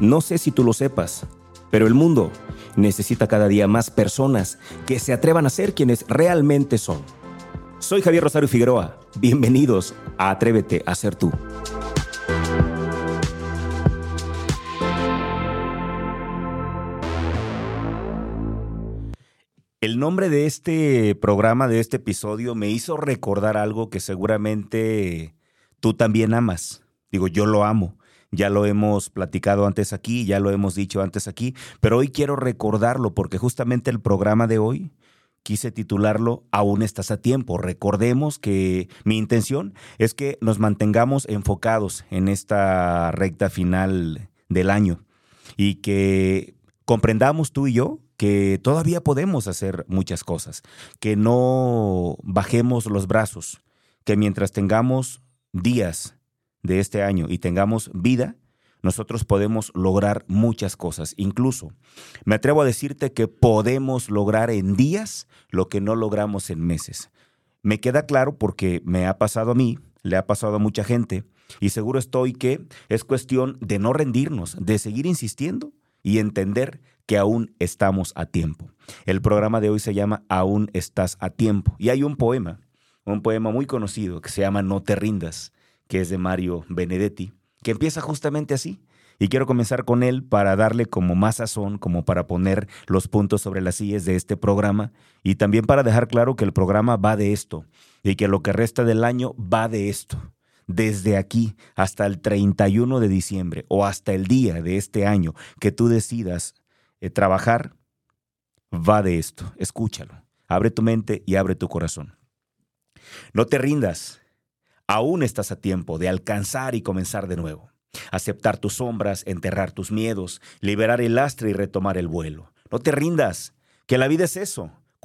No sé si tú lo sepas, pero el mundo necesita cada día más personas que se atrevan a ser quienes realmente son. Soy Javier Rosario Figueroa. Bienvenidos a Atrévete a ser tú. El nombre de este programa, de este episodio, me hizo recordar algo que seguramente tú también amas. Digo, yo lo amo. Ya lo hemos platicado antes aquí, ya lo hemos dicho antes aquí, pero hoy quiero recordarlo porque justamente el programa de hoy quise titularlo Aún estás a tiempo. Recordemos que mi intención es que nos mantengamos enfocados en esta recta final del año y que comprendamos tú y yo que todavía podemos hacer muchas cosas, que no bajemos los brazos, que mientras tengamos días de este año y tengamos vida, nosotros podemos lograr muchas cosas. Incluso me atrevo a decirte que podemos lograr en días lo que no logramos en meses. Me queda claro porque me ha pasado a mí, le ha pasado a mucha gente, y seguro estoy que es cuestión de no rendirnos, de seguir insistiendo y entender que aún estamos a tiempo. El programa de hoy se llama Aún estás a tiempo. Y hay un poema, un poema muy conocido que se llama No te rindas que es de Mario Benedetti, que empieza justamente así. Y quiero comenzar con él para darle como más sazón, como para poner los puntos sobre las sillas de este programa y también para dejar claro que el programa va de esto y que lo que resta del año va de esto. Desde aquí hasta el 31 de diciembre o hasta el día de este año que tú decidas eh, trabajar, va de esto. Escúchalo. Abre tu mente y abre tu corazón. No te rindas Aún estás a tiempo de alcanzar y comenzar de nuevo. Aceptar tus sombras, enterrar tus miedos, liberar el lastre y retomar el vuelo. No te rindas, que la vida es eso,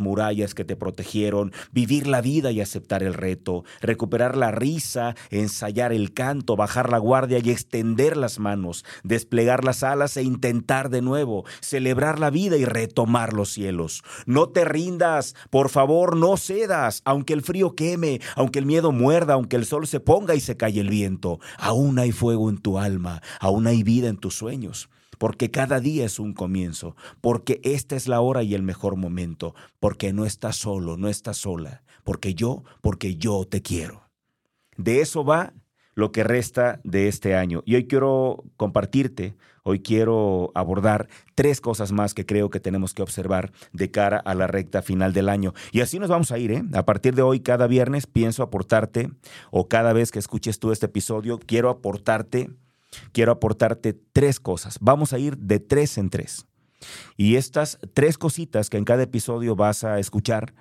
murallas que te protegieron, vivir la vida y aceptar el reto, recuperar la risa, ensayar el canto, bajar la guardia y extender las manos, desplegar las alas e intentar de nuevo, celebrar la vida y retomar los cielos. No te rindas, por favor, no cedas, aunque el frío queme, aunque el miedo muerda, aunque el sol se ponga y se calle el viento. Aún hay fuego en tu alma, aún hay vida en tus sueños porque cada día es un comienzo, porque esta es la hora y el mejor momento, porque no estás solo, no estás sola, porque yo, porque yo te quiero. De eso va lo que resta de este año. Y hoy quiero compartirte, hoy quiero abordar tres cosas más que creo que tenemos que observar de cara a la recta final del año. Y así nos vamos a ir. ¿eh? A partir de hoy, cada viernes, pienso aportarte, o cada vez que escuches tú este episodio, quiero aportarte quiero aportarte tres cosas. Vamos a ir de tres en tres. Y estas tres cositas que en cada episodio vas a escuchar,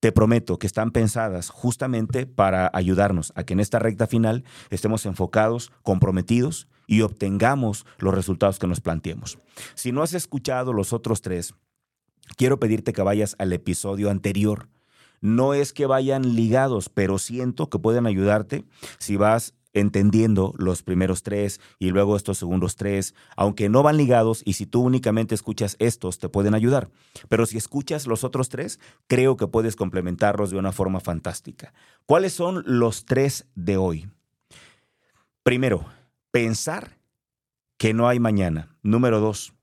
te prometo que están pensadas justamente para ayudarnos a que en esta recta final estemos enfocados, comprometidos y obtengamos los resultados que nos planteemos. Si no has escuchado los otros tres, quiero pedirte que vayas al episodio anterior. No es que vayan ligados, pero siento que pueden ayudarte si vas entendiendo los primeros tres y luego estos segundos tres, aunque no van ligados y si tú únicamente escuchas estos te pueden ayudar. Pero si escuchas los otros tres, creo que puedes complementarlos de una forma fantástica. ¿Cuáles son los tres de hoy? Primero, pensar que no hay mañana. Número dos,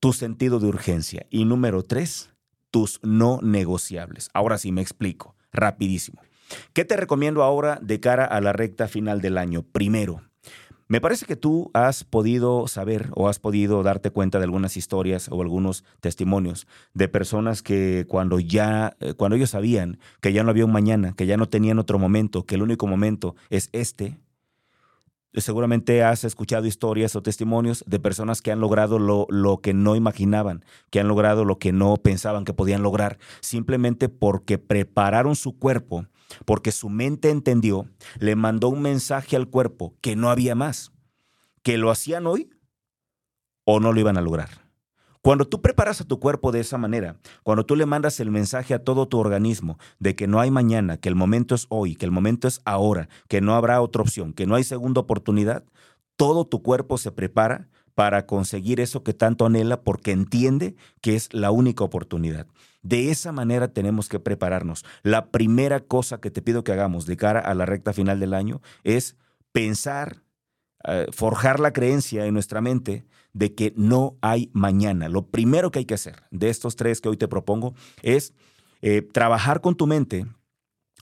tu sentido de urgencia. Y número tres, tus no negociables. Ahora sí me explico, rapidísimo. ¿Qué te recomiendo ahora de cara a la recta final del año? Primero, me parece que tú has podido saber o has podido darte cuenta de algunas historias o algunos testimonios de personas que cuando ya, eh, cuando ellos sabían que ya no había un mañana, que ya no tenían otro momento, que el único momento es este, seguramente has escuchado historias o testimonios de personas que han logrado lo, lo, que no imaginaban, que han logrado lo que no pensaban que podían lograr, simplemente porque prepararon su cuerpo porque su mente entendió, le mandó un mensaje al cuerpo que no había más, que lo hacían hoy o no lo iban a lograr. Cuando tú preparas a tu cuerpo de esa manera, cuando tú le mandas el mensaje a todo tu organismo de que no hay mañana, que el momento es hoy, que el momento es ahora, que no habrá otra opción, que no hay segunda oportunidad, todo tu cuerpo se prepara para conseguir eso que tanto anhela porque entiende que es la única oportunidad. De esa manera tenemos que prepararnos. La primera cosa que te pido que hagamos de cara a la recta final del año es pensar, eh, forjar la creencia en nuestra mente de que no hay mañana. Lo primero que hay que hacer de estos tres que hoy te propongo es eh, trabajar con tu mente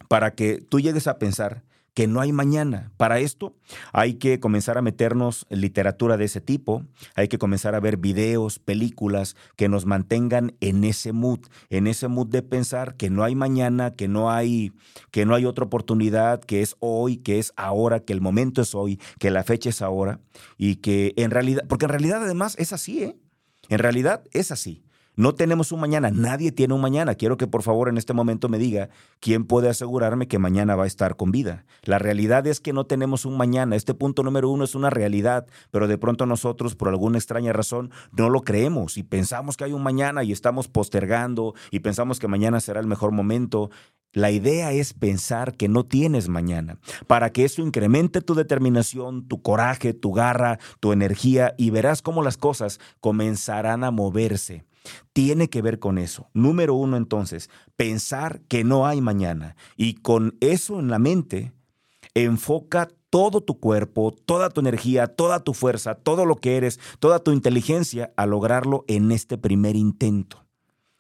para que tú llegues a pensar que no hay mañana. Para esto hay que comenzar a meternos literatura de ese tipo, hay que comenzar a ver videos, películas que nos mantengan en ese mood, en ese mood de pensar que no hay mañana, que no hay que no hay otra oportunidad, que es hoy, que es ahora, que el momento es hoy, que la fecha es ahora y que en realidad, porque en realidad además es así, ¿eh? En realidad es así. No tenemos un mañana, nadie tiene un mañana. Quiero que por favor en este momento me diga quién puede asegurarme que mañana va a estar con vida. La realidad es que no tenemos un mañana. Este punto número uno es una realidad, pero de pronto nosotros por alguna extraña razón no lo creemos y pensamos que hay un mañana y estamos postergando y pensamos que mañana será el mejor momento. La idea es pensar que no tienes mañana, para que eso incremente tu determinación, tu coraje, tu garra, tu energía y verás cómo las cosas comenzarán a moverse. Tiene que ver con eso. Número uno, entonces, pensar que no hay mañana. Y con eso en la mente, enfoca todo tu cuerpo, toda tu energía, toda tu fuerza, todo lo que eres, toda tu inteligencia a lograrlo en este primer intento,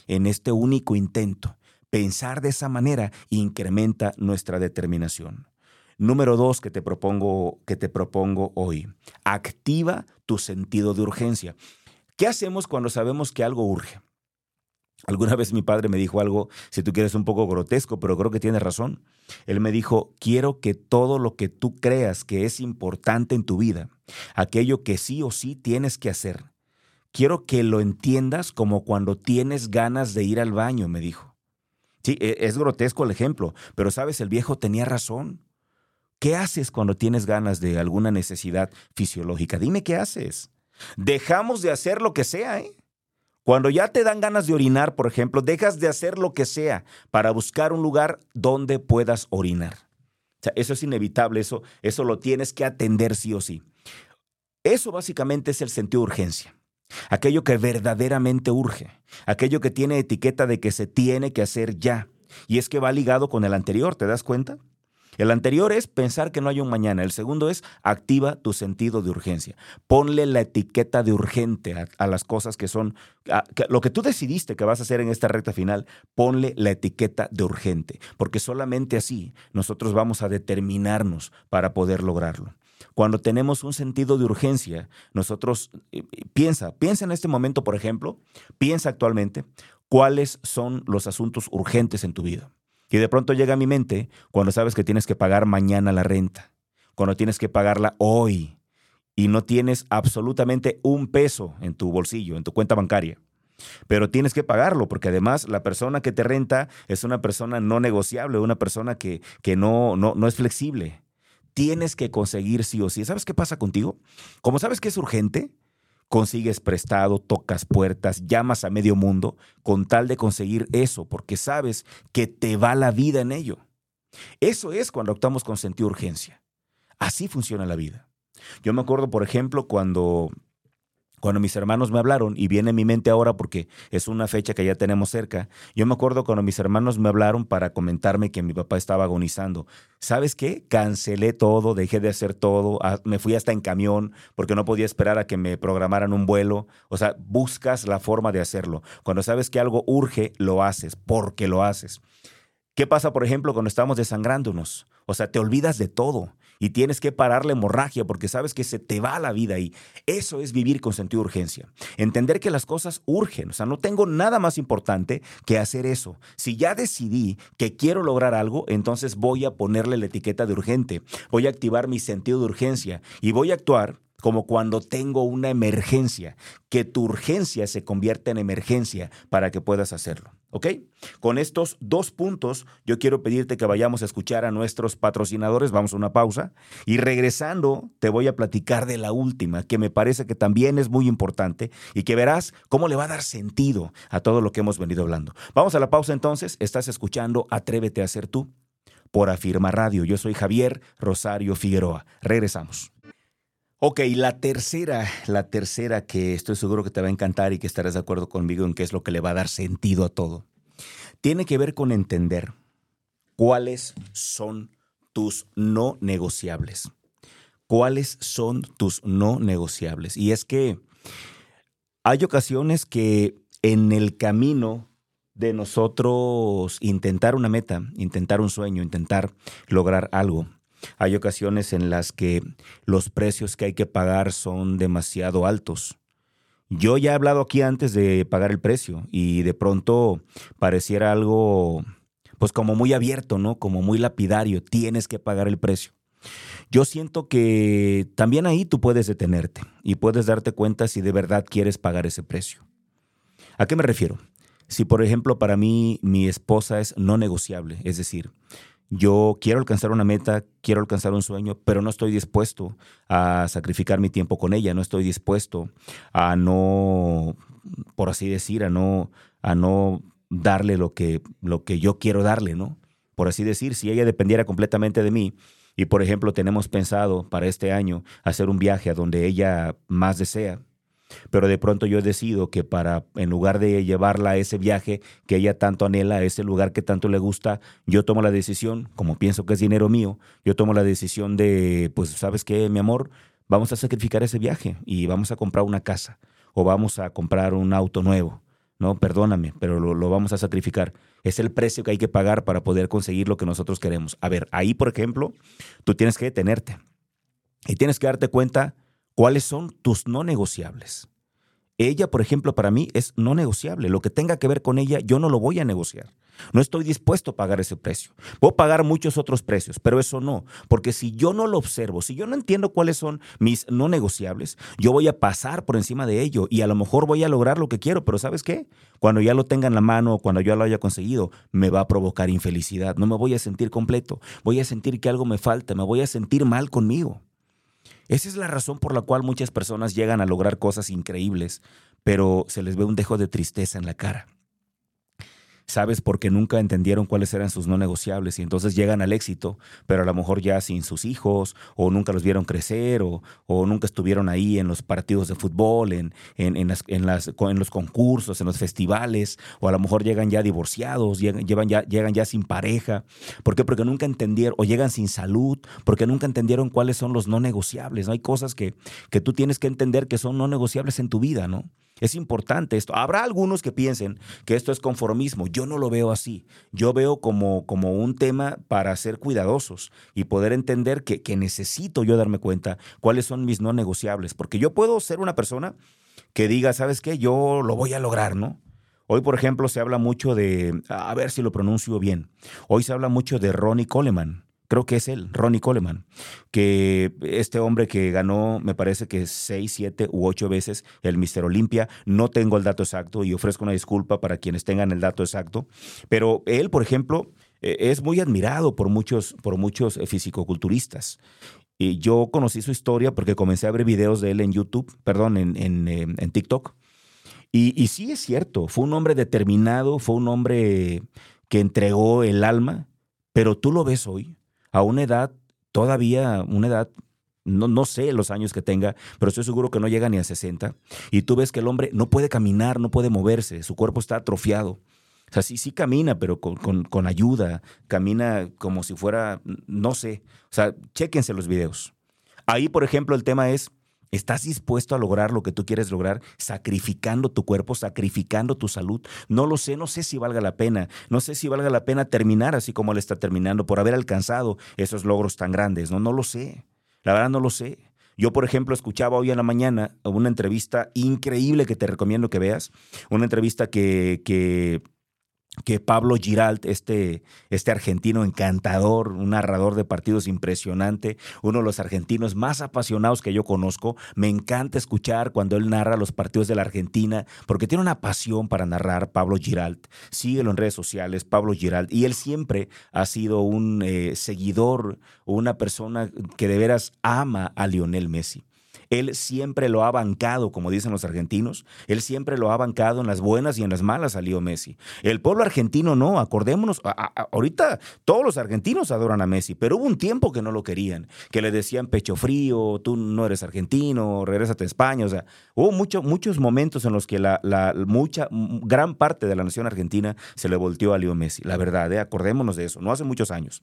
en este único intento. Pensar de esa manera incrementa nuestra determinación. Número dos que te propongo, que te propongo hoy. Activa tu sentido de urgencia. ¿Qué hacemos cuando sabemos que algo urge? Alguna vez mi padre me dijo algo, si tú quieres, un poco grotesco, pero creo que tiene razón. Él me dijo, quiero que todo lo que tú creas que es importante en tu vida, aquello que sí o sí tienes que hacer, quiero que lo entiendas como cuando tienes ganas de ir al baño, me dijo. Sí, e, es grotesco el ejemplo, pero sabes, el viejo tenía razón. ¿Qué haces cuando tienes ganas de alguna necesidad fisiológica? Dime qué haces. Dejamos de hacer lo que sea, ¿eh? Cuando ya te dan ganas de orinar, por ejemplo, dejas de hacer lo que sea para buscar un lugar donde puedas orinar. Eso es inevitable, eso, eso lo tienes que atender sí o sí. Eso básicamente es el sentido de urgencia. Aquello que verdaderamente urge, aquello que tiene etiqueta de que se tiene que hacer ya. Y es que va ligado con el anterior, ¿te das cuenta? El anterior es pensar que no hay un mañana. El segundo es activa tu sentido de urgencia. Ponle la etiqueta de urgente a, las cosas que son lo que tú decidiste que vas a hacer en esta recta final. Ponle la etiqueta de urgente, porque solamente así nosotros vamos a determinarnos para poder lograrlo. Cuando tenemos un sentido de urgencia, nosotros eh, piensa, piensa en este momento, por ejemplo, piensa actualmente cuáles son los asuntos urgentes en tu vida. Y de pronto llega a mi mente cuando sabes que tienes que pagar mañana la renta, cuando tienes que pagarla hoy y no tienes absolutamente un peso en tu bolsillo, en tu cuenta bancaria. Pero tienes que pagarlo porque además la persona que te renta es una persona no negociable, una persona que, que no, no, no es flexible. Tienes que conseguir sí o sí. ¿Sabes qué pasa contigo? Como sabes que es urgente, consigues prestado, tocas puertas, llamas a medio mundo con tal de conseguir eso, porque sabes que te va la vida en ello. Eso es cuando optamos con sentido urgencia. Así funciona la vida. Yo me acuerdo, por ejemplo, cuando cuando mis hermanos me hablaron, y viene en mi mente ahora porque es una fecha que ya tenemos cerca, yo me acuerdo cuando mis hermanos me hablaron para comentarme que mi papá estaba agonizando. ¿Sabes qué? Cancelé todo, dejé de hacer todo, me fui hasta en camión porque no podía esperar a que me programaran un vuelo. O sea, buscas la forma de hacerlo. Cuando sabes que algo urge, lo haces, porque lo haces. ¿Qué pasa, por ejemplo, cuando estamos desangrándonos? O sea, te olvidas de todo y tienes que parar la hemorragia porque sabes que se te va la vida y eso es vivir con sentido de urgencia. Entender que las cosas urgen, o sea, no tengo nada más importante que hacer eso. Si ya decidí que quiero lograr algo, entonces voy a ponerle la etiqueta de urgente, voy a activar mi sentido de urgencia y voy a actuar como cuando tengo una emergencia, que tu urgencia se convierta en emergencia para que puedas hacerlo. ¿Ok? Con estos dos puntos, yo quiero pedirte que vayamos a escuchar a nuestros patrocinadores. Vamos a una pausa. Y regresando, te voy a platicar de la última, que me parece que también es muy importante y que verás cómo le va a dar sentido a todo lo que hemos venido hablando. Vamos a la pausa entonces. Estás escuchando Atrévete a ser tú por Afirma Radio. Yo soy Javier Rosario Figueroa. Regresamos. Ok, la tercera, la tercera que estoy seguro que te va a encantar y que estarás de acuerdo conmigo en qué es lo que le va a dar sentido a todo, tiene que ver con entender cuáles son tus no negociables. ¿Cuáles son tus no negociables? Y es que hay ocasiones que en el camino de nosotros intentar una meta, intentar un sueño, intentar lograr algo, hay ocasiones en las que los precios que hay que pagar son demasiado altos. Yo ya he hablado aquí antes de pagar el precio y de pronto pareciera algo pues como muy abierto, ¿no? Como muy lapidario, tienes que pagar el precio. Yo siento que también ahí tú puedes detenerte y puedes darte cuenta si de verdad quieres pagar ese precio. ¿A qué me refiero? Si por ejemplo para mí mi esposa es no negociable, es decir, yo quiero alcanzar una meta, quiero alcanzar un sueño, pero no estoy dispuesto a sacrificar mi tiempo con ella, no estoy dispuesto a no, por así decir, a no, a no darle lo que, lo que yo quiero darle, ¿no? Por así decir, si ella dependiera completamente de mí, y por ejemplo tenemos pensado para este año hacer un viaje a donde ella más desea, pero de pronto yo decido que para, en lugar de llevarla a ese viaje que ella tanto anhela, a ese lugar que tanto le gusta, yo tomo la decisión, como pienso que es dinero mío, yo tomo la decisión de, pues, ¿sabes qué, mi amor? Vamos a sacrificar ese viaje y vamos a comprar una casa o vamos a comprar un auto nuevo. No, perdóname, pero lo, lo vamos a sacrificar. Es el precio que hay que pagar para poder conseguir lo que nosotros queremos. A ver, ahí, por ejemplo, tú tienes que detenerte y tienes que darte cuenta ¿Cuáles son tus no negociables? Ella, por ejemplo, para mí es no negociable. Lo que tenga que ver con ella, yo no lo voy a negociar. No estoy dispuesto a pagar ese precio. Puedo pagar muchos otros precios, pero eso no. Porque si yo no lo observo, si yo no entiendo cuáles son mis no negociables, yo voy a pasar por encima de ello y a lo mejor voy a lograr lo que quiero, pero ¿sabes qué? Cuando ya lo tenga en la mano, cuando ya lo haya conseguido, me va a provocar infelicidad. No me voy a sentir completo. Voy a sentir que algo me falta. Me voy a sentir mal conmigo. Esa es la razón por la cual muchas personas llegan a lograr cosas increíbles, pero se les ve un dejo de tristeza en la cara. ¿Sabes? Porque nunca entendieron cuáles eran sus no negociables y entonces llegan al éxito, pero a lo mejor ya sin sus hijos, o nunca los vieron crecer, o, o nunca estuvieron ahí en los partidos de fútbol, en, en, en, las, en, los concursos, en los festivales, o a lo mejor llegan ya divorciados, llegan, ya, llegan ya sin pareja. ¿Por qué? Porque nunca entendieron, o llegan sin salud, porque nunca entendieron cuáles son los no negociables. ¿no? Hay cosas que, que tú tienes que entender que son no negociables en tu vida, ¿no? Es importante esto. Habrá algunos que piensen que esto es conformismo. Yo no lo veo así. Yo veo como, como un tema para ser cuidadosos y poder entender que, que necesito yo darme cuenta cuáles son mis no negociables. Porque yo puedo ser una persona que diga, ¿sabes qué? Yo lo voy a lograr, ¿no? Hoy, por ejemplo, se habla mucho de, a ver si lo pronuncio bien, hoy se habla mucho de Ronnie Coleman creo que es él, Ronnie Coleman, que este hombre que ganó, me parece que seis, siete u ocho veces el Mister Olimpia, no tengo el dato exacto y ofrezco una disculpa para quienes tengan el dato exacto, pero él, por ejemplo, e, es muy admirado por muchos, por muchos eh, fisicoculturistas. Y yo conocí su historia porque comencé a ver videos de él en YouTube, perdón, en, en, em, en TikTok. Y sí es cierto, fue un hombre determinado, fue un hombre que entregó el alma, pero tú lo ves hoy, a una edad, todavía una edad, no, no sé los años que tenga, pero estoy seguro que no llega ni a 60. Y tú ves que el hombre no puede caminar, no puede moverse, su cuerpo está atrofiado. O sea, sí, sí camina, pero con, con, ayuda, camina como si fuera, no sé. O sea, chéquense los videos. Ahí, por ejemplo, el tema es, ¿Estás dispuesto a lograr lo que tú quieres lograr sacrificando tu cuerpo, sacrificando tu salud? No lo sé, no sé si valga la pena. No sé si valga la pena terminar así como él está terminando por haber alcanzado esos logros tan grandes. No, no lo sé. La verdad no lo sé. Yo, por ejemplo, escuchaba hoy en la mañana una entrevista increíble que te recomiendo que veas. Una entrevista que, que que Pablo Giralt, este, este argentino encantador, un narrador de partidos impresionante, uno de los argentinos más apasionados que yo conozco, me encanta escuchar cuando él narra los partidos de la Argentina, porque tiene una pasión para narrar Pablo Giralt. Síguelo en redes sociales, Pablo Giralt, y él siempre ha sido un eh, seguidor, una persona que de veras ama a Lionel Messi. Él siempre lo ha bancado, como dicen los argentinos. Él siempre lo ha bancado en las buenas y en las malas a Leo Messi. El pueblo argentino no, acordémonos. ahorita todos los argentinos adoran a Messi, pero hubo un tiempo que no lo querían, que le decían pecho frío, tú no eres argentino, regrésate a España. O sea, hubo muchos momentos en los que la, mucha, gran parte de la nación argentina se le volteó a Leo Messi. La verdad, ¿eh? acordémonos de eso, no hace muchos años.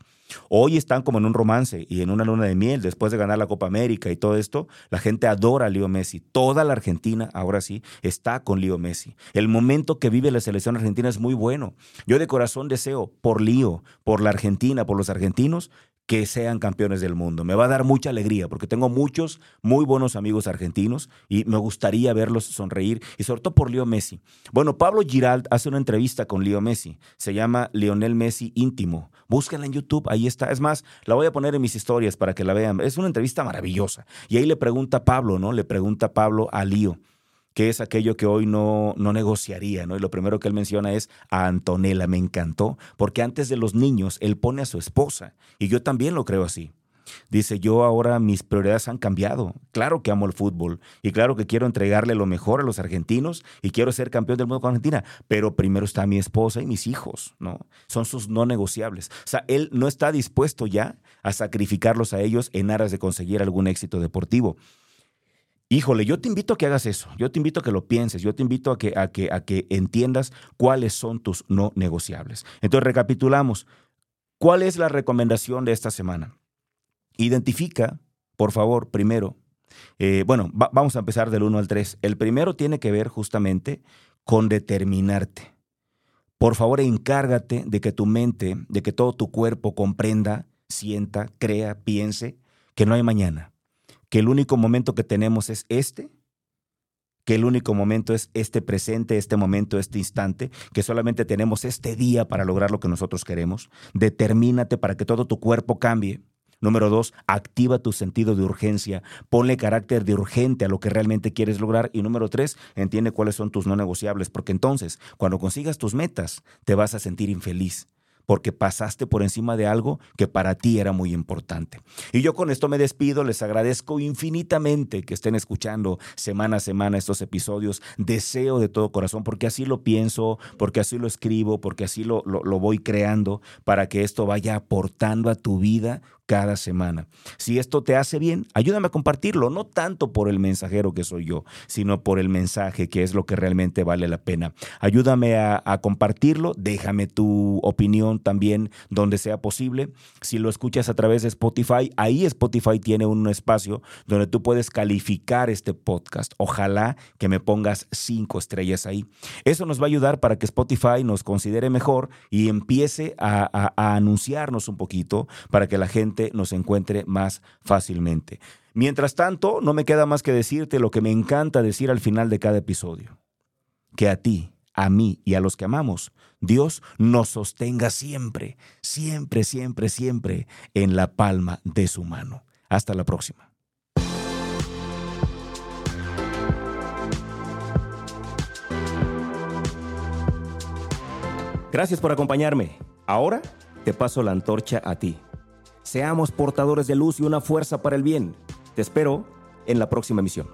Hoy están como en un romance y en una luna de miel después de ganar la Copa América y todo esto. La gente adora a Leo Messi. Toda la Argentina, ahora sí, está con Leo Messi. El momento que vive la selección argentina es muy bueno. Yo de corazón deseo por Leo, por la Argentina, por los argentinos, que sean campeones del mundo. Me va a dar mucha alegría porque tengo muchos muy buenos amigos argentinos y me gustaría verlos sonreír y sobre todo por Leo Messi. Bueno, Pablo Giralt hace una entrevista con Leo Messi. Se llama Lionel Messi íntimo. Búsquenla en YouTube, ahí está. Es más, la voy a poner en mis historias para que la vean. Es una entrevista maravillosa. Y ahí le pregunta Pablo, ¿no? Le pregunta Pablo a Leo que es aquello que hoy no, no negociaría, ¿no? Y lo primero que él menciona es a Antonella, me encantó, porque antes de los niños él pone a su esposa, y yo también lo creo así. Dice, yo ahora mis prioridades han cambiado. Claro que amo el fútbol y claro que quiero entregarle lo mejor a los argentinos y quiero ser campeón del mundo con Argentina, pero primero está mi esposa y mis hijos, ¿no? Son sus no negociables. O sea, él no está dispuesto ya a sacrificarlos a ellos en aras de conseguir algún éxito deportivo. Híjole, yo te invito a que hagas eso, yo te invito a que lo pienses, yo te invito a que, a que, a que entiendas cuáles son tus no negociables. Entonces, recapitulamos. ¿Cuál es la recomendación de esta semana? Identifica, por favor, primero, eh, bueno, vamos a empezar del 1 al 3. El primero tiene que ver justamente con determinarte. Por favor, encárgate de que tu mente, de que todo tu cuerpo comprenda, sienta, crea, piense que no hay mañana que el único momento que tenemos es este, que el único momento es este presente, este momento, este instante, que solamente tenemos este día para lograr lo que nosotros queremos. Determínate para que todo tu cuerpo cambie. Número dos, activa tu sentido de urgencia. Ponle carácter de urgente a lo que realmente quieres lograr. Y número tres, entiende cuáles son tus no negociables, porque entonces, cuando consigas tus metas, te vas a sentir infeliz porque pasaste por encima de algo que para ti era muy importante. Y yo con esto me despido, les agradezco infinitamente que estén escuchando semana a semana estos episodios. Deseo de todo corazón, porque así lo pienso, porque así lo escribo, porque así lo, lo, voy creando, para que esto vaya aportando a tu vida cada semana. Si esto te hace bien, ayúdame a compartirlo, no tanto por el mensajero que soy yo, sino por el mensaje, que es lo que realmente vale la pena. Ayúdame a, compartirlo, déjame tu opinión también donde sea posible. Si lo escuchas a través de Spotify, ahí Spotify tiene un espacio donde tú puedes calificar este podcast. Ojalá que me pongas cinco estrellas ahí. Eso nos va a ayudar para que Spotify nos considere mejor y empiece a anunciarnos un poquito para que la gente nos encuentre más fácilmente. Mientras tanto, no me queda más que decirte lo que me encanta decir al final de cada episodio. Que a ti, a mí y a los que amamos, Dios nos sostenga siempre, siempre, siempre, siempre en la palma de su mano. Hasta la próxima. Gracias por acompañarme. Ahora te paso la antorcha a ti. Seamos portadores de luz y una fuerza para el bien. Te espero en la próxima emisión.